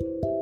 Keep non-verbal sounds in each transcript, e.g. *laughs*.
Thank you.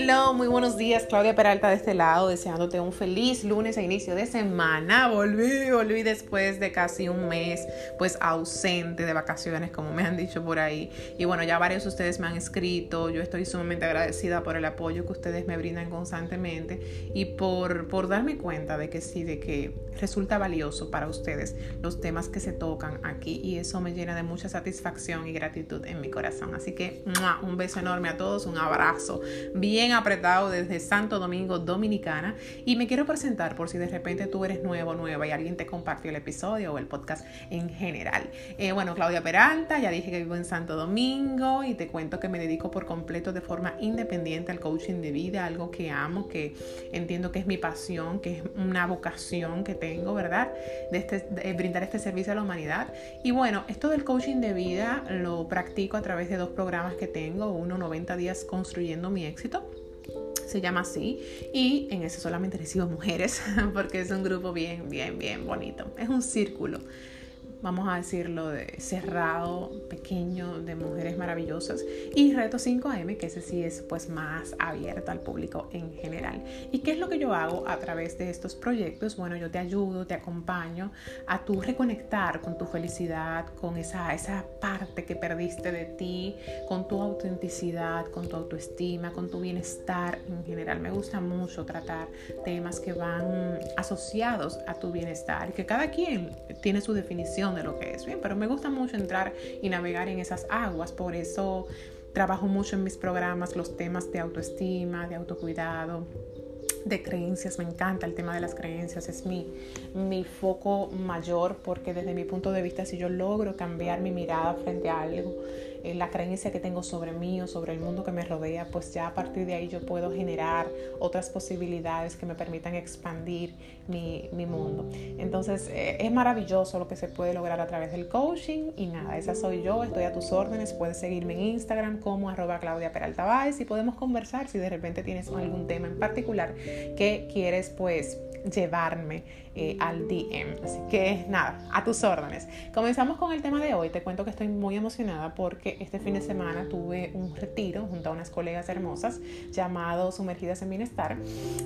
Hello, muy buenos días, Claudia Peralta de este lado, deseándote un feliz lunes a inicio de semana. Volví, volví después de casi un mes, pues ausente de vacaciones, como me han dicho por ahí. Y bueno, ya varios de ustedes me han escrito, yo estoy sumamente agradecida por el apoyo que ustedes me brindan constantemente y por, por darme cuenta de que sí, de que resulta valioso para ustedes los temas que se tocan aquí y eso me llena de mucha satisfacción y gratitud en mi corazón. Así que un beso enorme a todos, un abrazo. Bien bien apretado desde Santo Domingo, Dominicana. Y me quiero presentar por si de repente tú eres nuevo, nueva y alguien te compartió el episodio o el podcast en general. Eh, bueno, Claudia Peralta, ya dije que vivo en Santo Domingo y te cuento que me dedico por completo de forma independiente al coaching de vida, algo que amo, que entiendo que es mi pasión, que es una vocación que tengo, ¿verdad? De, este, de brindar este servicio a la humanidad. Y bueno, esto del coaching de vida lo practico a través de dos programas que tengo, uno 90 días construyendo mi éxito se llama así, y en ese solamente recibo mujeres, *laughs* porque es un grupo bien, bien, bien bonito. Es un círculo vamos a decirlo, de cerrado, pequeño, de mujeres maravillosas. Y Reto 5M, que ese sí es pues más abierto al público en general. ¿Y qué es lo que yo hago a través de estos proyectos? Bueno, yo te ayudo, te acompaño a tú reconectar con tu felicidad, con esa, esa parte que perdiste de ti, con tu autenticidad, con tu autoestima, con tu bienestar en general. Me gusta mucho tratar temas que van asociados a tu bienestar que cada quien tiene su definición de lo que es. Bien, pero me gusta mucho entrar y navegar en esas aguas, por eso trabajo mucho en mis programas los temas de autoestima, de autocuidado, de creencias, me encanta el tema de las creencias, es mi, mi foco mayor porque desde mi punto de vista si yo logro cambiar mi mirada frente a algo, eh, la creencia que tengo sobre mí o sobre el mundo que me rodea, pues ya a partir de ahí yo puedo generar otras posibilidades que me permitan expandir mi, mi mundo. Entonces eh, es maravilloso lo que se puede lograr a través del coaching y nada, esa soy yo, estoy a tus órdenes, puedes seguirme en Instagram como arroba Claudia Peralta y podemos conversar si de repente tienes algún tema en particular que quieres pues llevarme eh, al DM. Así que nada, a tus órdenes. Comenzamos con el tema de hoy. Te cuento que estoy muy emocionada porque este fin de semana tuve un retiro junto a unas colegas hermosas llamado Sumergidas en Bienestar.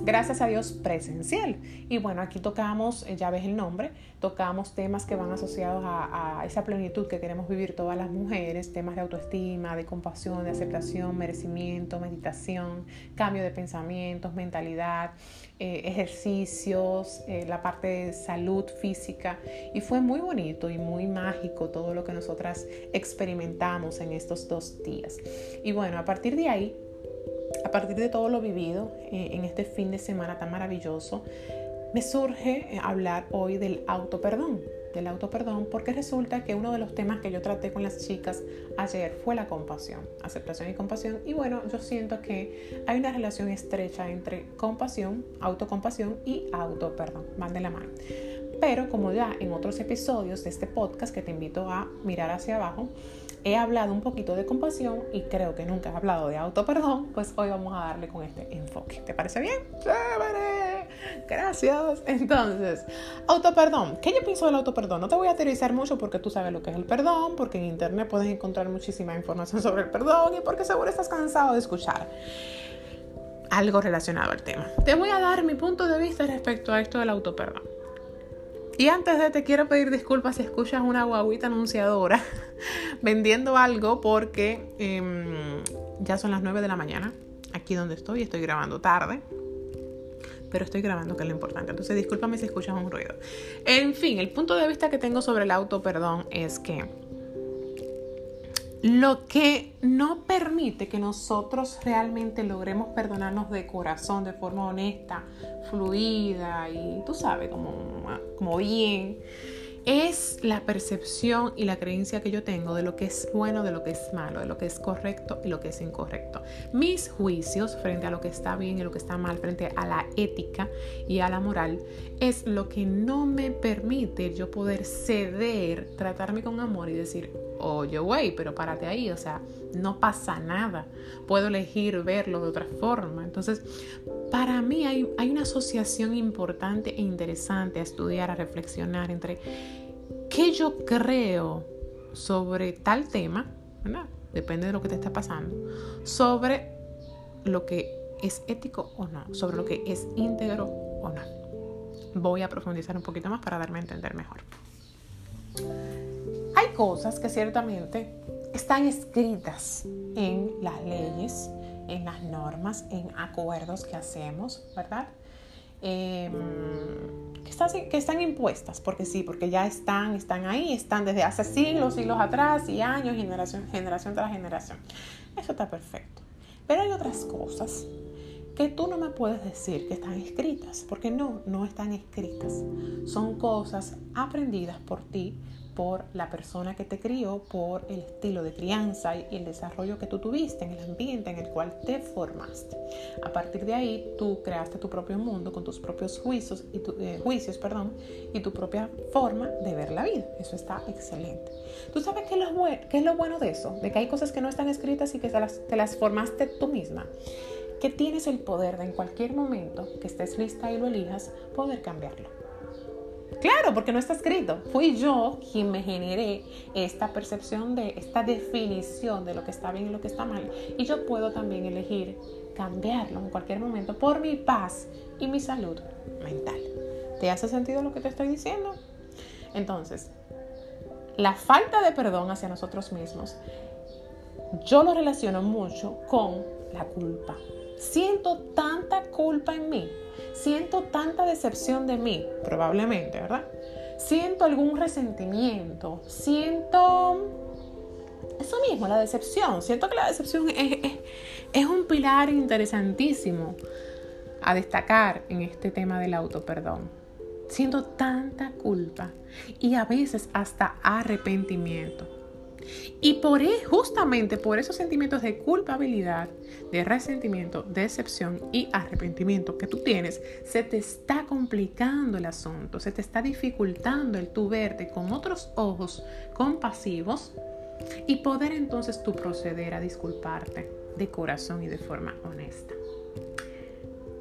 Gracias a Dios presencial. Y bueno, aquí tocamos, eh, ya ves el nombre, tocamos temas que van asociados a, a esa plenitud que queremos vivir todas las mujeres, temas de autoestima, de compasión, de aceptación, merecimiento, meditación, cambio de pensamientos, mentalidad, eh, ejercicios, la parte salud física y fue muy bonito y muy mágico todo lo que nosotras experimentamos en estos dos días. Y bueno, a partir de ahí, a partir de todo lo vivido eh, en este fin de semana tan maravilloso, me surge eh, hablar hoy del auto perdón del auto perdón porque resulta que uno de los temas que yo traté con las chicas ayer fue la compasión, aceptación y compasión. Y bueno, yo siento que hay una relación estrecha entre compasión, autocompasión y auto perdón, van de la mano. Pero como ya en otros episodios de este podcast que te invito a mirar hacia abajo, he hablado un poquito de compasión y creo que nunca he hablado de auto perdón, pues hoy vamos a darle con este enfoque. ¿Te parece bien? ¡Chévere! Gracias. Entonces, auto perdón. ¿Qué yo pienso del auto perdón? No te voy a aterrizar mucho porque tú sabes lo que es el perdón, porque en internet puedes encontrar muchísima información sobre el perdón y porque seguro estás cansado de escuchar algo relacionado al tema. Te voy a dar mi punto de vista respecto a esto del auto perdón. Y antes de te quiero pedir disculpas si escuchas una guaguita anunciadora *laughs* vendiendo algo porque em, ya son las 9 de la mañana. Aquí donde estoy, estoy grabando tarde. Pero estoy grabando, que es lo importante. Entonces, discúlpame si escuchas un ruido. En fin, el punto de vista que tengo sobre el auto, perdón, es que lo que no permite que nosotros realmente logremos perdonarnos de corazón, de forma honesta, fluida y tú sabes, como, como bien, es la percepción y la creencia que yo tengo de lo que es bueno, de lo que es malo, de lo que es correcto y lo que es incorrecto. Mis juicios frente a lo que está bien y lo que está mal, frente a la ética y a la moral, es lo que no me permite yo poder ceder, tratarme con amor y decir, oye, güey, pero párate ahí, o sea, no pasa nada. Puedo elegir verlo de otra forma. Entonces, para mí hay, hay una asociación importante e interesante a estudiar, a reflexionar entre qué yo creo sobre tal tema, ¿verdad? depende de lo que te está pasando, sobre lo que es ético o no, sobre lo que es íntegro o no. Voy a profundizar un poquito más para darme a entender mejor. Cosas que ciertamente están escritas en las leyes, en las normas, en acuerdos que hacemos, ¿verdad? Em, que, están, que están impuestas, porque sí, porque ya están, están ahí, están desde hace siglos, siglos atrás y años, generación, generación tras generación. Eso está perfecto. Pero hay otras cosas que tú no me puedes decir que están escritas, porque no, no están escritas. Son cosas aprendidas por ti, por la persona que te crió, por el estilo de crianza y el desarrollo que tú tuviste en el ambiente en el cual te formaste. A partir de ahí, tú creaste tu propio mundo con tus propios juicios y tu, eh, juicios, perdón, y tu propia forma de ver la vida. Eso está excelente. ¿Tú sabes qué es, lo qué es lo bueno de eso? De que hay cosas que no están escritas y que te las, te las formaste tú misma que tienes el poder de en cualquier momento que estés lista y lo elijas, poder cambiarlo. Claro, porque no está escrito. Fui yo quien me generé esta percepción de esta definición de lo que está bien y lo que está mal. Y yo puedo también elegir cambiarlo en cualquier momento por mi paz y mi salud mental. ¿Te hace sentido lo que te estoy diciendo? Entonces, la falta de perdón hacia nosotros mismos, yo lo relaciono mucho con la culpa. Siento tanta culpa en mí, siento tanta decepción de mí, probablemente, ¿verdad? Siento algún resentimiento, siento eso mismo, la decepción. Siento que la decepción es, es, un pilar interesantísimo a destacar en este tema del auto perdón. Siento tanta culpa y a veces hasta arrepentimiento. Y por e, justamente por esos sentimientos de culpabilidad, de resentimiento, decepción y arrepentimiento que tú tienes, se te está complicando el asunto, se te está dificultando el tu verte con otros ojos compasivos y poder entonces tú proceder a disculparte de corazón y de forma honesta.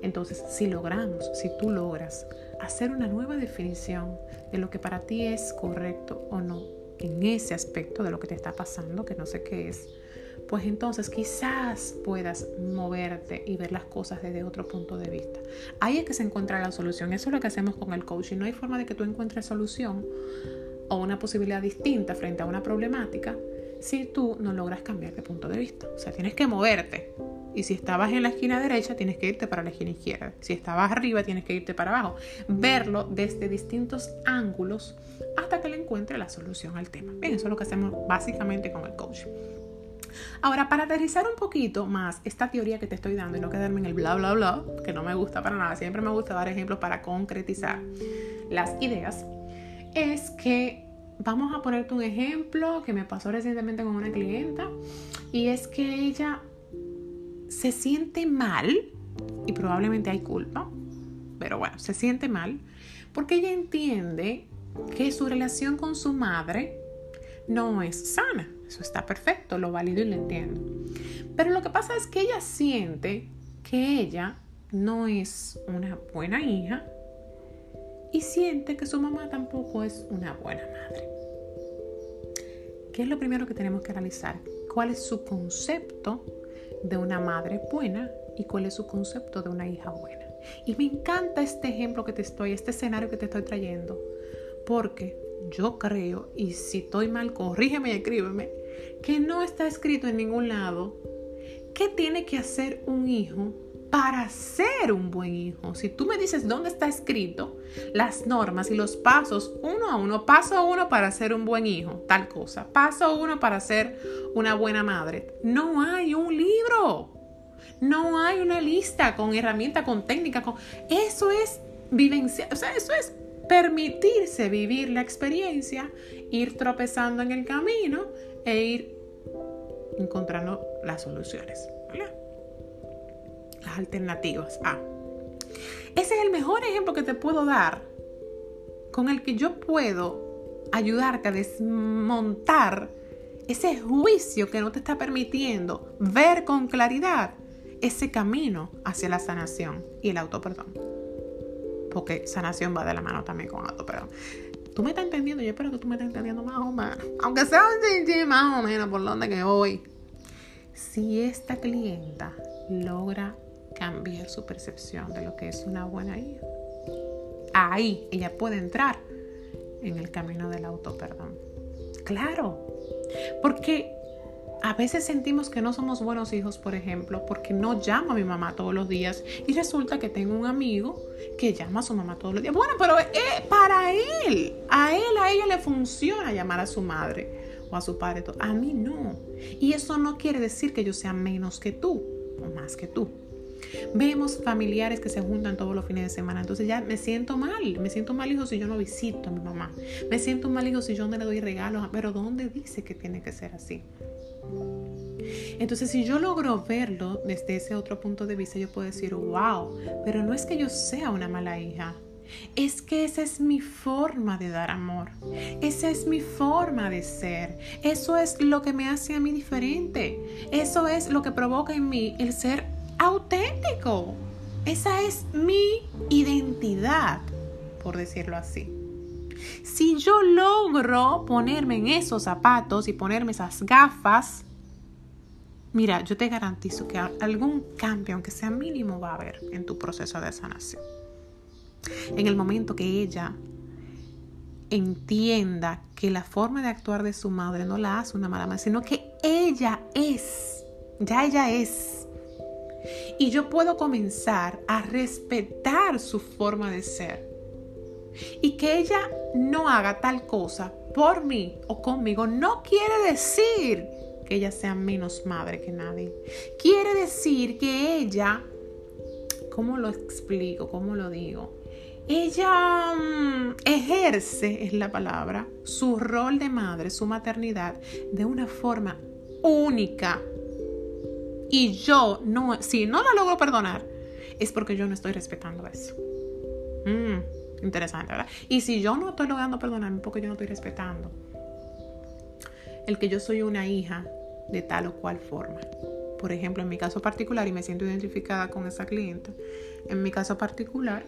Entonces, si logramos, si tú logras hacer una nueva definición de lo que para ti es correcto o no, en ese aspecto de lo que te está pasando, que no sé qué es, pues entonces quizás puedas moverte y ver las cosas desde otro punto de vista. Ahí es que se encuentra la solución. Eso es lo que hacemos con el coaching. No hay forma de que tú encuentres solución o una posibilidad distinta frente a una problemática si tú no logras cambiar de punto de vista. O sea, tienes que moverte. Y si estabas en la esquina derecha, tienes que irte para la esquina izquierda. Si estabas arriba, tienes que irte para abajo. Verlo desde distintos ángulos hasta que le encuentre la solución al tema. Bien, eso es lo que hacemos básicamente con el coaching. Ahora, para aterrizar un poquito más esta teoría que te estoy dando y no quedarme en el bla, bla, bla, que no me gusta para nada, siempre me gusta dar ejemplos para concretizar las ideas, es que vamos a ponerte un ejemplo que me pasó recientemente con una clienta y es que ella se siente mal y probablemente hay culpa, pero bueno, se siente mal porque ella entiende que su relación con su madre no es sana. Eso está perfecto, lo valido y lo entiendo. Pero lo que pasa es que ella siente que ella no es una buena hija y siente que su mamá tampoco es una buena madre. ¿Qué es lo primero que tenemos que analizar? ¿Cuál es su concepto de una madre buena y cuál es su concepto de una hija buena? Y me encanta este ejemplo que te estoy, este escenario que te estoy trayendo, porque yo creo, y si estoy mal, corrígeme y escríbeme, que no está escrito en ningún lado qué tiene que hacer un hijo para ser un buen hijo. Si tú me dices dónde está escrito las normas y los pasos uno a uno, paso uno para ser un buen hijo, tal cosa, paso uno para ser una buena madre, no hay un libro. No hay una lista con herramientas, con técnicas, con... Eso es vivencia, o sea, eso es permitirse vivir la experiencia, ir tropezando en el camino e ir encontrando las soluciones las alternativas A. Ese es el mejor ejemplo que te puedo dar con el que yo puedo ayudarte a desmontar ese juicio que no te está permitiendo ver con claridad ese camino hacia la sanación y el autoperdón. Porque sanación va de la mano también con autoperdón. Tú me estás entendiendo, yo espero que tú me estés entendiendo más o menos. Aunque sea un más o menos por donde que voy. si esta clienta logra cambiar su percepción de lo que es una buena hija, ahí ella puede entrar en el camino del auto perdón. Claro, porque a veces sentimos que no somos buenos hijos, por ejemplo, porque no llamo a mi mamá todos los días y resulta que tengo un amigo que llama a su mamá todos los días. Bueno, pero eh, para él, a él, a ella le funciona llamar a su madre o a su padre. A mí no. Y eso no quiere decir que yo sea menos que tú o más que tú. Vemos familiares que se juntan todos los fines de semana. Entonces ya me siento mal. Me siento mal, hijo, si yo no visito a mi mamá. Me siento mal, hijo, si yo no le doy regalos. Pero ¿dónde dice que tiene que ser así? Entonces, si yo logro verlo desde ese otro punto de vista, yo puedo decir, wow, pero no es que yo sea una mala hija. Es que esa es mi forma de dar amor. Esa es mi forma de ser. Eso es lo que me hace a mí diferente. Eso es lo que provoca en mí el ser auténtico. Esa es mi identidad, por decirlo así. Si yo logro ponerme en esos zapatos y ponerme esas gafas, mira, yo te garantizo que algún cambio, aunque sea mínimo, va a haber en tu proceso de sanación. En el momento que ella entienda que la forma de actuar de su madre no la hace una mala madre, sino que ella es, ya ella es. Y yo puedo comenzar a respetar su forma de ser y que ella no haga tal cosa por mí o conmigo no quiere decir que ella sea menos madre que nadie. Quiere decir que ella, ¿cómo lo explico? ¿Cómo lo digo? Ella mm, ejerce, es la palabra, su rol de madre, su maternidad, de una forma única. Y yo no, si no la logro perdonar, es porque yo no estoy respetando eso. Mm. Interesante, ¿verdad? Y si yo no estoy logrando perdonarme porque yo no estoy respetando el que yo soy una hija de tal o cual forma. Por ejemplo, en mi caso particular, y me siento identificada con esa cliente, en mi caso particular,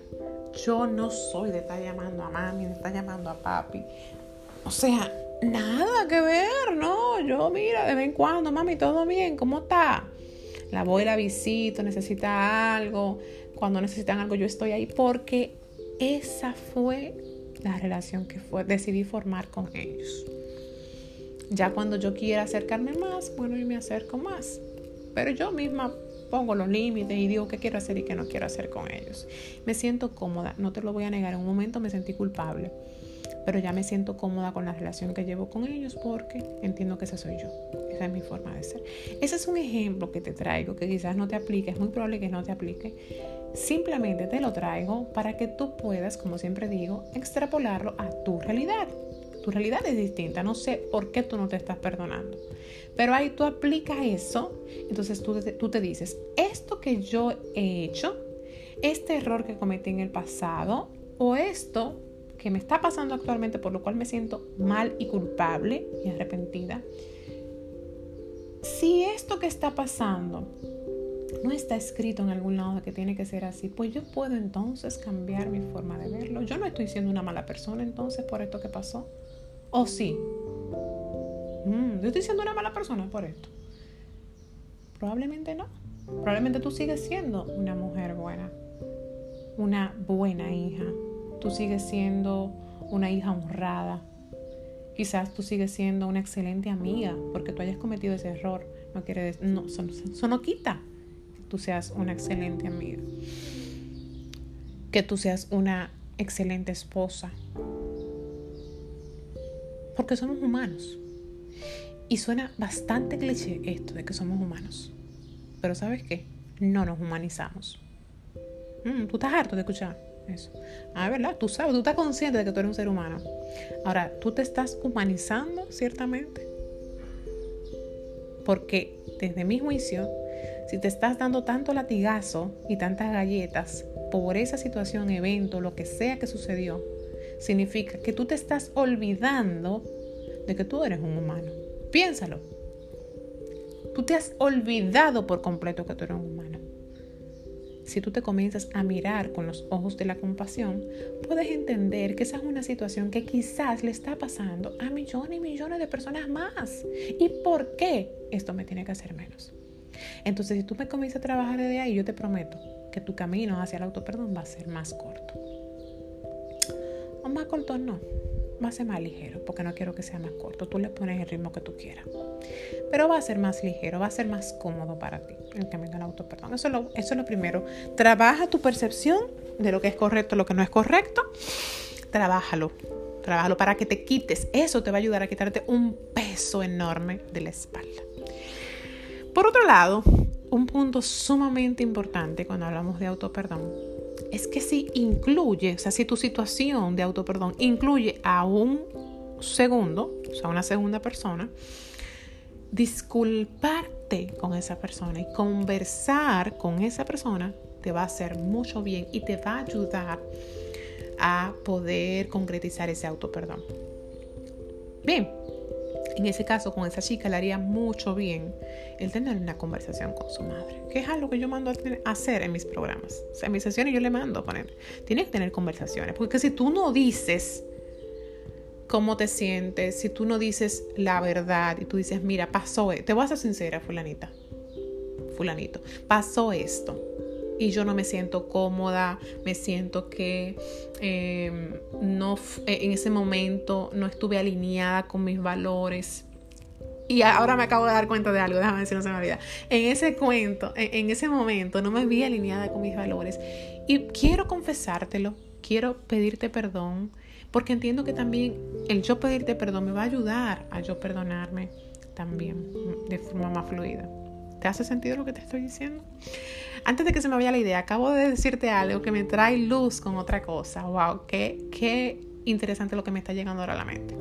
yo no soy de estar llamando a mami, de estar llamando a papi. O sea, nada que ver, ¿no? Yo, mira, de vez en cuando, mami, todo bien, ¿cómo está? La voy, la visito, necesita algo. Cuando necesitan algo, yo estoy ahí porque esa fue la relación que fue, decidí formar con ellos. Ya cuando yo quiera acercarme más, bueno, yo me acerco más. Pero yo misma pongo los límites y digo qué quiero hacer y qué no quiero hacer con ellos. Me siento cómoda, no te lo voy a negar. En un momento me sentí culpable, pero ya me siento cómoda con la relación que llevo con ellos porque entiendo que esa soy yo. Esa es mi forma de ser. Ese es un ejemplo que te traigo que quizás no te aplique, es muy probable que no te aplique Simplemente te lo traigo para que tú puedas, como siempre digo, extrapolarlo a tu realidad. Tu realidad es distinta, no sé por qué tú no te estás perdonando. Pero ahí tú aplicas eso, entonces tú, tú te dices, esto que yo he hecho, este error que cometí en el pasado o esto que me está pasando actualmente por lo cual me siento mal y culpable y arrepentida, si esto que está pasando no está escrito en algún lado que tiene que ser así, pues yo puedo entonces cambiar mi forma de verlo. Yo no estoy siendo una mala persona entonces por esto que pasó. ¿O sí? Mm, yo estoy siendo una mala persona por esto. Probablemente no. Probablemente tú sigues siendo una mujer buena, una buena hija. Tú sigues siendo una hija honrada. Quizás tú sigues siendo una excelente amiga porque tú hayas cometido ese error. No quiere decir, no, eso no quita tú seas una excelente amiga, que tú seas una excelente esposa, porque somos humanos. Y suena bastante cliché esto de que somos humanos. Pero ¿sabes qué? No nos humanizamos. Mm, tú estás harto de escuchar eso. Ah, ¿verdad? Tú sabes, tú estás consciente de que tú eres un ser humano. Ahora, tú te estás humanizando, ciertamente. Porque desde mi juicio, si te estás dando tanto latigazo y tantas galletas por esa situación, evento, lo que sea que sucedió, significa que tú te estás olvidando de que tú eres un humano. Piénsalo. Tú te has olvidado por completo que tú eres un humano. Si tú te comienzas a mirar con los ojos de la compasión, puedes entender que esa es una situación que quizás le está pasando a millones y millones de personas más. ¿Y por qué esto me tiene que hacer menos? Entonces, si tú me comienzas a trabajar desde ahí, yo te prometo que tu camino hacia el autoperdón va a ser más corto. O más corto no, va a ser más ligero, porque no quiero que sea más corto. Tú le pones el ritmo que tú quieras. Pero va a ser más ligero, va a ser más cómodo para ti el camino del autoperdón. Eso es lo, eso es lo primero. Trabaja tu percepción de lo que es correcto, lo que no es correcto. Trabájalo. Trabájalo para que te quites. Eso te va a ayudar a quitarte un peso enorme de la espalda. Por otro lado, un punto sumamente importante cuando hablamos de autoperdón es que si incluye, o sea, si tu situación de autoperdón incluye a un segundo, o sea, una segunda persona, disculparte con esa persona y conversar con esa persona te va a hacer mucho bien y te va a ayudar a poder concretizar ese autoperdón. Bien, en ese caso, con esa chica le haría mucho bien el tener una conversación con su madre, que es algo que yo mando a, hacer en mis programas. O sea, en mis sesiones yo le mando a poner, tienes que tener conversaciones, porque si tú no dices cómo te sientes, si tú no dices la verdad y tú dices, mira, pasó, e-", te voy a ser sincera, fulanita, fulanito, pasó esto y yo no me siento cómoda, me siento que em, no, eh, en ese momento no estuve alineada con mis valores. Y ahora me acabo de dar cuenta de algo, déjame decir, no se me olvida. En ese cuento, en, en ese momento, no me vi alineada con mis valores. Y quiero confesártelo, quiero pedirte perdón, porque entiendo que también el yo pedirte perdón me va a ayudar a yo perdonarme también de forma más fluida. ¿Te hace sentido lo que te estoy diciendo? Antes de que se me vaya la idea, acabo de decirte algo que me trae luz con otra cosa. ¡Wow! Qué, qué interesante lo que me está llegando ahora a la mente.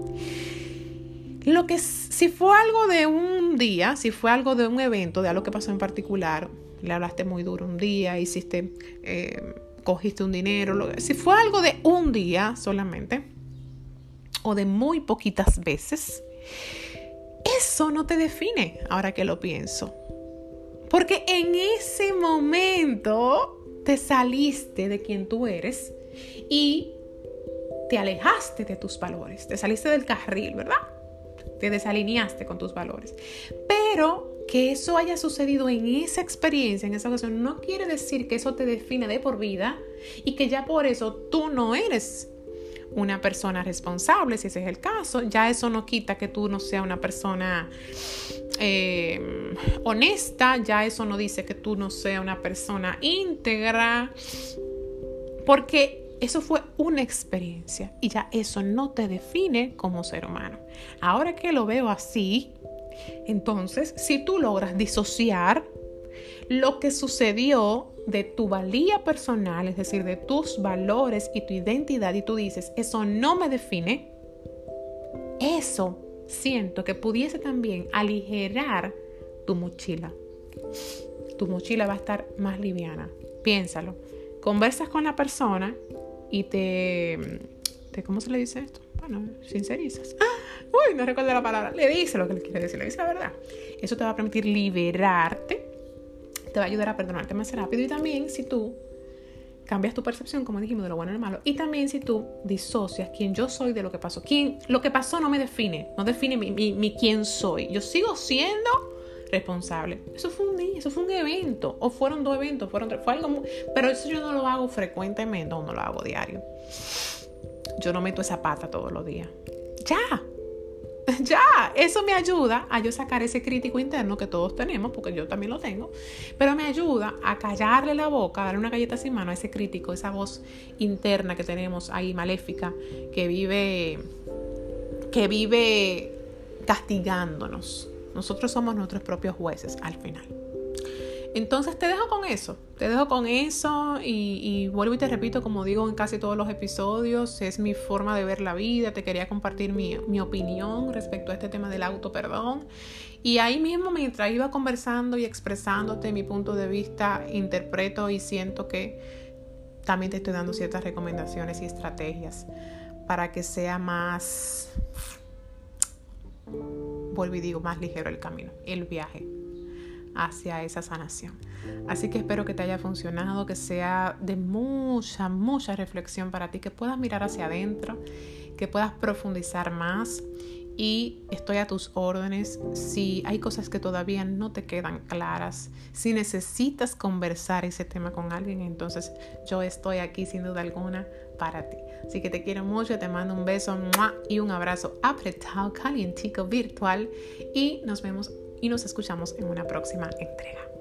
Lo que si fue algo de un día, si fue algo de un evento, de algo que pasó en particular, le hablaste muy duro un día, hiciste, eh, cogiste un dinero, lo, si fue algo de un día solamente, o de muy poquitas veces, eso no te define, ahora que lo pienso. Porque en ese momento te saliste de quien tú eres y te alejaste de tus valores, te saliste del carril, ¿verdad? Te desalineaste con tus valores. Pero que eso haya sucedido en esa experiencia, en esa ocasión, no quiere decir que eso te define de por vida y que ya por eso tú no eres una persona responsable, si ese es el caso. Ya eso no quita que tú no seas una persona eh, honesta, ya eso no dice que tú no seas una persona íntegra, porque eso fue una experiencia y ya eso no te define como ser humano. Ahora que lo veo así, entonces si tú logras disociar lo que sucedió de tu valía personal, es decir, de tus valores y tu identidad, y tú dices, eso no me define, eso siento que pudiese también aligerar tu mochila. Tu mochila va a estar más liviana. Piénsalo. Conversas con la persona y te, te ¿cómo se le dice esto? Bueno, sincerizas. ¡Ah! Uy, no recuerdo la palabra. Le dice lo que le quiere decir, le dice la verdad. Eso te va a permitir liberarte te va a ayudar a perdonarte más rápido. Y también si tú cambias tu percepción, como dijimos, de lo bueno y lo malo. Y también si tú disocias quién yo soy de lo que pasó. Quién, lo que pasó no me define, no define mi, mi, quién soy. Yo sigo siendo responsable. Eso fue un día, eso fue un evento. O fueron dos eventos, fueron tres. Fue algo pero eso yo no lo hago frecuentemente, no, no lo hago diario. Yo no meto esa pata todos los días. Ya, *laughs* ya, eso me ayuda a yo sacar ese crítico interno que todos tenemos, porque yo también lo tengo, pero me ayuda a callarle la boca, a darle una galleta sin mano a ese crítico, esa voz interna que tenemos ahí maléfica, que vive, que vive castigándonos. Nosotros somos nuestros propios jueces al final. Entonces te dejo con eso, te dejo con eso y, vuelvo y te repito, como digo en casi todos los episodios, es mi forma de ver la vida, te quería compartir mi, mi opinión respecto a este tema del auto perdón. Y ahí mismo mientras iba conversando y expresándote mi punto de vista, interpreto y siento que también te estoy dando ciertas recomendaciones y estrategias para que sea más, vuelvo y digo, más ligero el camino, el viaje hacia esa sanación. Así que espero que te haya funcionado, que sea de mucha, mucha reflexión para ti, que puedas mirar hacia adentro, que puedas profundizar más y estoy a tus órdenes si hay cosas que todavía no te quedan claras, si necesitas conversar ese tema con alguien, entonces yo estoy aquí sin duda alguna para ti. Así que te quiero mucho, te mando un beso y un abrazo apretado, calientico, virtual y nos vemos y nos escuchamos en una próxima entrega.